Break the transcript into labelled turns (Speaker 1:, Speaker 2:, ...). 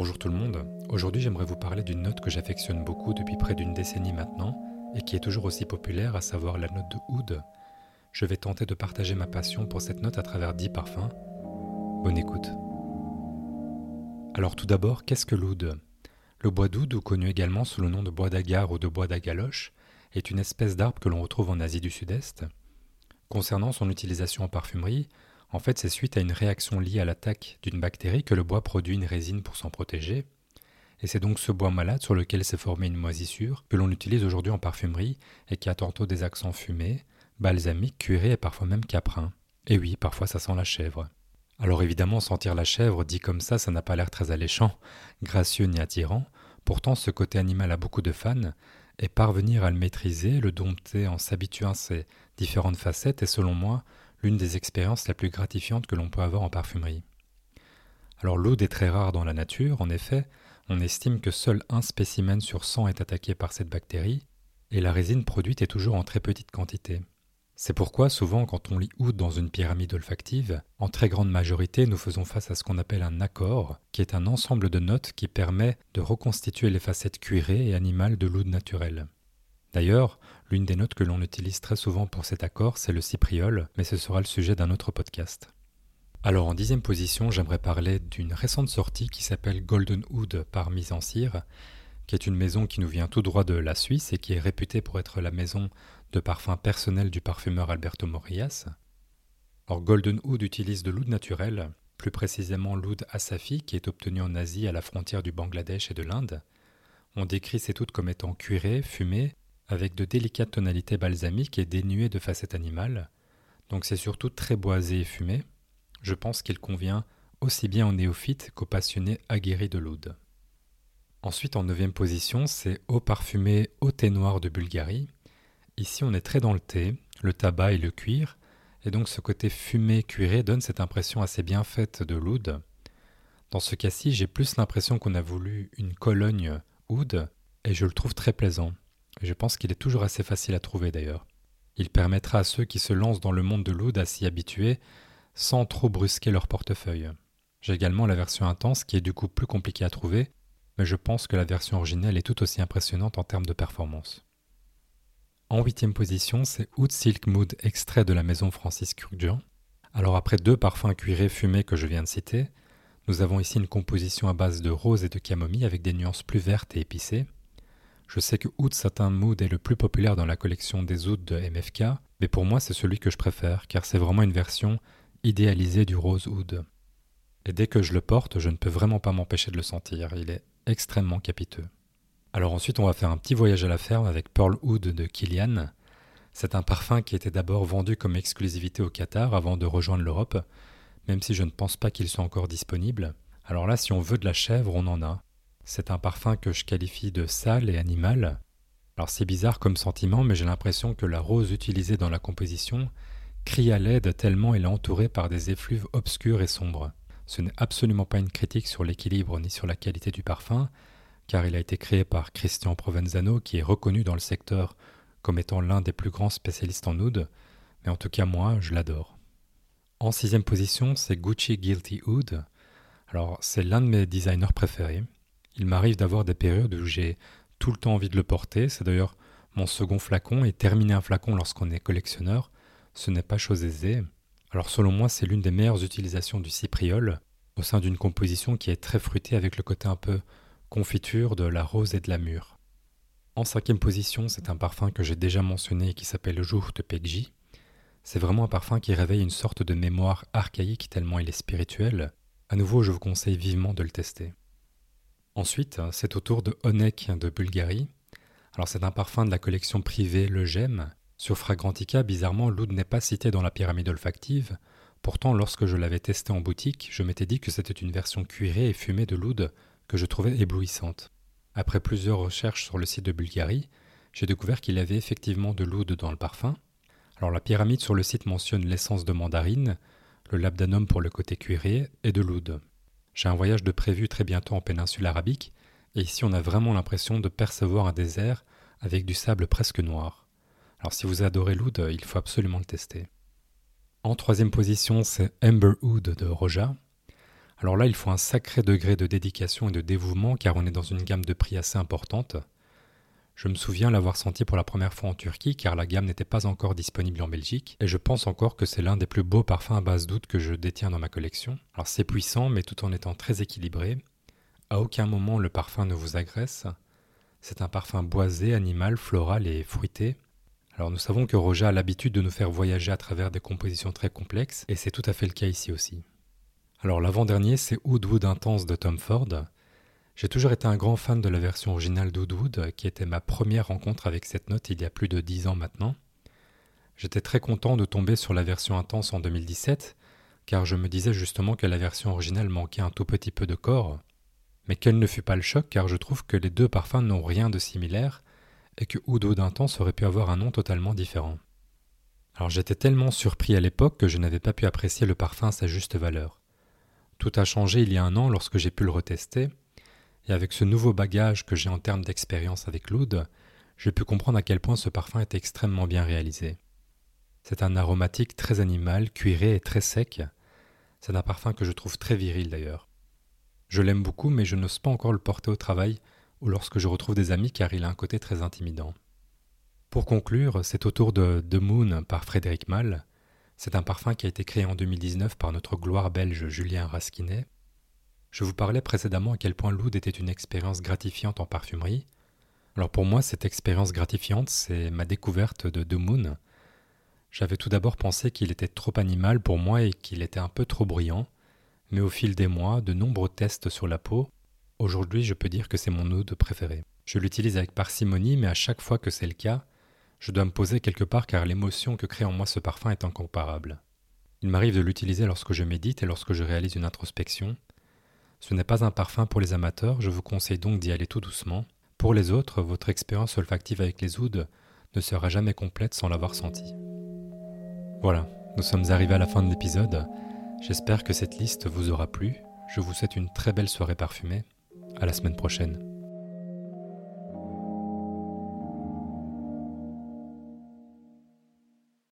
Speaker 1: Bonjour tout le monde, aujourd'hui j'aimerais vous parler d'une note que j'affectionne beaucoup depuis près d'une décennie maintenant et qui est toujours aussi populaire, à savoir la note de oud. Je vais tenter de partager ma passion pour cette note à travers 10 parfums. Bonne écoute. Alors tout d'abord, qu'est-ce que l'oud? Le bois d'oud, ou connu également sous le nom de bois d'agar ou de bois d'agaloche, est une espèce d'arbre que l'on retrouve en Asie du Sud-Est. Concernant son utilisation en parfumerie, en fait, c'est suite à une réaction liée à l'attaque d'une bactérie que le bois produit une résine pour s'en protéger. Et c'est donc ce bois malade sur lequel s'est formée une moisissure que l'on utilise aujourd'hui en parfumerie et qui a tantôt des accents fumés, balsamiques, cuirés et parfois même caprins. Et oui, parfois ça sent la chèvre. Alors évidemment, sentir la chèvre, dit comme ça, ça n'a pas l'air très alléchant, gracieux ni attirant. Pourtant, ce côté animal a beaucoup de fans, et parvenir à le maîtriser, le dompter en s'habituant à ses différentes facettes est selon moi l'une des expériences la plus gratifiantes que l'on peut avoir en parfumerie. Alors l'oud est très rare dans la nature, en effet, on estime que seul un spécimen sur 100 est attaqué par cette bactérie, et la résine produite est toujours en très petite quantité. C'est pourquoi souvent quand on lit oud dans une pyramide olfactive, en très grande majorité nous faisons face à ce qu'on appelle un accord, qui est un ensemble de notes qui permet de reconstituer les facettes cuirées et animales de l'oud naturel. D'ailleurs, l'une des notes que l'on utilise très souvent pour cet accord, c'est le cypriol, mais ce sera le sujet d'un autre podcast. Alors en dixième position, j'aimerais parler d'une récente sortie qui s'appelle Golden Wood par Mise en Cire, qui est une maison qui nous vient tout droit de la Suisse et qui est réputée pour être la maison de parfum personnel du parfumeur Alberto Morillas. Or Golden Wood utilise de l'oud naturel, plus précisément l'oud Asafi qui est obtenu en Asie à la frontière du Bangladesh et de l'Inde. On décrit ces ouds comme étant cuirées, fumées avec de délicates tonalités balsamiques et dénuées de facettes animales, donc c'est surtout très boisé et fumé. Je pense qu'il convient aussi bien aux néophytes qu'aux passionnés aguerris de l'oud. Ensuite, en neuvième position, c'est Eau parfumée au thé noir de Bulgarie. Ici, on est très dans le thé, le tabac et le cuir, et donc ce côté fumé cuiré donne cette impression assez bien faite de l'oud. Dans ce cas-ci, j'ai plus l'impression qu'on a voulu une cologne oud, et je le trouve très plaisant. Je pense qu'il est toujours assez facile à trouver d'ailleurs. Il permettra à ceux qui se lancent dans le monde de l'oud à s'y habituer sans trop brusquer leur portefeuille. J'ai également la version intense qui est du coup plus compliquée à trouver, mais je pense que la version originelle est tout aussi impressionnante en termes de performance. En huitième position, c'est Oud Silk Mood extrait de la maison Francis Kurkdjian. Alors après deux parfums cuirés fumés que je viens de citer, nous avons ici une composition à base de rose et de camomille avec des nuances plus vertes et épicées. Je sais que Oud Satin Mood est le plus populaire dans la collection des Ouds de MFK, mais pour moi c'est celui que je préfère, car c'est vraiment une version idéalisée du rose Oud. Et dès que je le porte, je ne peux vraiment pas m'empêcher de le sentir, il est extrêmement capiteux. Alors ensuite on va faire un petit voyage à la ferme avec Pearl Oud de Kilian. C'est un parfum qui était d'abord vendu comme exclusivité au Qatar avant de rejoindre l'Europe, même si je ne pense pas qu'il soit encore disponible. Alors là, si on veut de la chèvre, on en a. C'est un parfum que je qualifie de sale et animal. Alors c'est bizarre comme sentiment, mais j'ai l'impression que la rose utilisée dans la composition crie à l'aide tellement elle est entourée par des effluves obscurs et sombres. Ce n'est absolument pas une critique sur l'équilibre ni sur la qualité du parfum, car il a été créé par Christian Provenzano, qui est reconnu dans le secteur comme étant l'un des plus grands spécialistes en oud, mais en tout cas moi, je l'adore. En sixième position, c'est Gucci Guilty Oud. Alors c'est l'un de mes designers préférés. Il m'arrive d'avoir des périodes où j'ai tout le temps envie de le porter. C'est d'ailleurs mon second flacon et terminer un flacon lorsqu'on est collectionneur, ce n'est pas chose aisée. Alors selon moi, c'est l'une des meilleures utilisations du cypriol au sein d'une composition qui est très fruitée avec le côté un peu confiture de la rose et de la mûre. En cinquième position, c'est un parfum que j'ai déjà mentionné qui s'appelle Jour de Pegji. C'est vraiment un parfum qui réveille une sorte de mémoire archaïque tellement il est spirituel. À nouveau, je vous conseille vivement de le tester. Ensuite, c'est au tour de Honek de Bulgarie. Alors c'est un parfum de la collection privée Le Gem. Sur Fragrantica, bizarrement, l'oud n'est pas cité dans la pyramide olfactive. Pourtant, lorsque je l'avais testé en boutique, je m'étais dit que c'était une version cuirée et fumée de l'oud que je trouvais éblouissante. Après plusieurs recherches sur le site de Bulgarie, j'ai découvert qu'il y avait effectivement de l'oud dans le parfum. Alors la pyramide sur le site mentionne l'essence de mandarine, le labdanum pour le côté cuiré et de l'oud. J'ai un voyage de prévu très bientôt en péninsule arabique, et ici on a vraiment l'impression de percevoir un désert avec du sable presque noir. Alors si vous adorez l'oud, il faut absolument le tester. En troisième position, c'est Amber Oud de Roja. Alors là, il faut un sacré degré de dédication et de dévouement car on est dans une gamme de prix assez importante. Je me souviens l'avoir senti pour la première fois en Turquie car la gamme n'était pas encore disponible en Belgique et je pense encore que c'est l'un des plus beaux parfums à base d'oud que je détiens dans ma collection. Alors c'est puissant mais tout en étant très équilibré. À aucun moment le parfum ne vous agresse. C'est un parfum boisé, animal, floral et fruité. Alors nous savons que Roger a l'habitude de nous faire voyager à travers des compositions très complexes et c'est tout à fait le cas ici aussi. Alors l'avant-dernier c'est Oud Wood Intense de Tom Ford. J'ai toujours été un grand fan de la version originale d'Oudwood, qui était ma première rencontre avec cette note il y a plus de dix ans maintenant. J'étais très content de tomber sur la version intense en 2017, car je me disais justement que la version originale manquait un tout petit peu de corps, mais quel ne fut pas le choc car je trouve que les deux parfums n'ont rien de similaire et que Oud Intense aurait pu avoir un nom totalement différent. Alors j'étais tellement surpris à l'époque que je n'avais pas pu apprécier le parfum à sa juste valeur. Tout a changé il y a un an lorsque j'ai pu le retester, et avec ce nouveau bagage que j'ai en termes d'expérience avec l'oud, j'ai pu comprendre à quel point ce parfum est extrêmement bien réalisé. C'est un aromatique très animal, cuiré et très sec. C'est un parfum que je trouve très viril d'ailleurs. Je l'aime beaucoup, mais je n'ose pas encore le porter au travail ou lorsque je retrouve des amis car il a un côté très intimidant. Pour conclure, c'est autour de The Moon par Frédéric Malle. C'est un parfum qui a été créé en 2019 par notre gloire belge Julien Rasquinet je vous parlais précédemment à quel point l'oud était une expérience gratifiante en parfumerie. Alors pour moi, cette expérience gratifiante, c'est ma découverte de The Moon. J'avais tout d'abord pensé qu'il était trop animal pour moi et qu'il était un peu trop bruyant, mais au fil des mois, de nombreux tests sur la peau, aujourd'hui je peux dire que c'est mon oud préféré. Je l'utilise avec parcimonie, mais à chaque fois que c'est le cas, je dois me poser quelque part car l'émotion que crée en moi ce parfum est incomparable. Il m'arrive de l'utiliser lorsque je médite et lorsque je réalise une introspection, ce n'est pas un parfum pour les amateurs, je vous conseille donc d'y aller tout doucement. Pour les autres, votre expérience olfactive avec les ouds ne sera jamais complète sans l'avoir senti. Voilà, nous sommes arrivés à la fin de l'épisode. J'espère que cette liste vous aura plu. Je vous souhaite une très belle soirée parfumée. À la semaine prochaine.